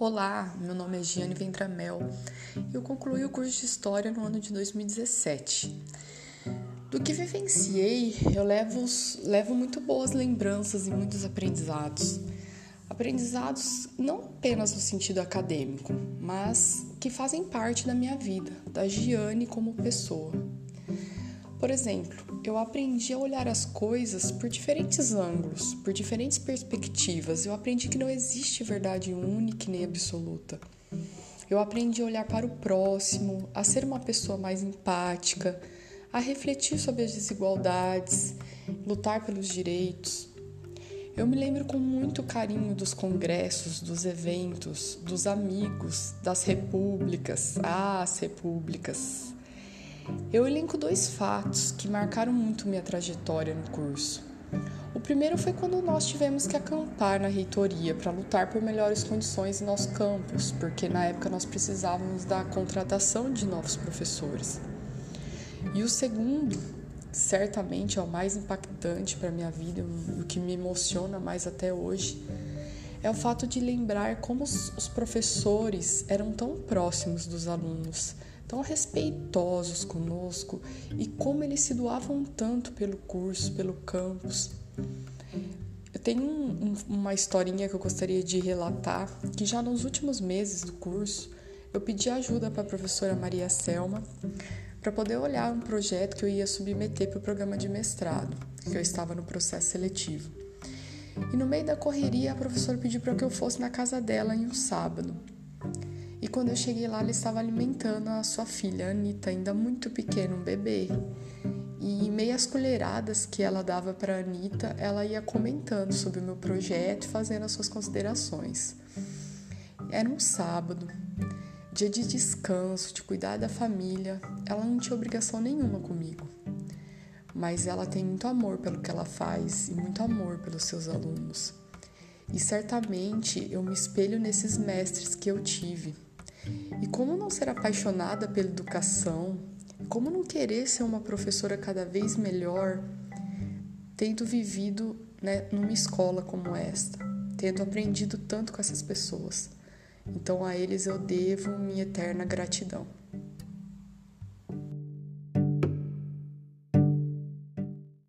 Olá, meu nome é Giane Ventramel e eu concluí o curso de História no ano de 2017. Do que vivenciei, eu levo, levo muito boas lembranças e muitos aprendizados. Aprendizados não apenas no sentido acadêmico, mas que fazem parte da minha vida, da Giane como pessoa. Por exemplo, eu aprendi a olhar as coisas por diferentes ângulos, por diferentes perspectivas. Eu aprendi que não existe verdade única nem absoluta. Eu aprendi a olhar para o próximo, a ser uma pessoa mais empática, a refletir sobre as desigualdades, lutar pelos direitos. Eu me lembro com muito carinho dos congressos, dos eventos, dos amigos, das repúblicas, as repúblicas. Eu elenco dois fatos que marcaram muito minha trajetória no curso. O primeiro foi quando nós tivemos que acampar na reitoria para lutar por melhores condições em nosso campus, porque na época nós precisávamos da contratação de novos professores. E o segundo, certamente é o mais impactante para minha vida o que me emociona mais até hoje, é o fato de lembrar como os professores eram tão próximos dos alunos tão respeitosos conosco e como eles se doavam tanto pelo curso, pelo campus. Eu tenho um, um, uma historinha que eu gostaria de relatar, que já nos últimos meses do curso eu pedi ajuda para a professora Maria Selma para poder olhar um projeto que eu ia submeter para o programa de mestrado, que eu estava no processo seletivo. E no meio da correria, a professora pediu para que eu fosse na casa dela em um sábado. Quando eu cheguei lá, ela estava alimentando a sua filha, Anitta, ainda muito pequena, um bebê. E meias colheradas que ela dava para Anitta, ela ia comentando sobre o meu projeto fazendo as suas considerações. Era um sábado, dia de descanso, de cuidar da família. Ela não tinha obrigação nenhuma comigo. Mas ela tem muito amor pelo que ela faz e muito amor pelos seus alunos. E certamente eu me espelho nesses mestres que eu tive e como não ser apaixonada pela educação? Como não querer ser uma professora cada vez melhor, tendo vivido né, numa escola como esta, tendo aprendido tanto com essas pessoas? Então a eles eu devo minha eterna gratidão.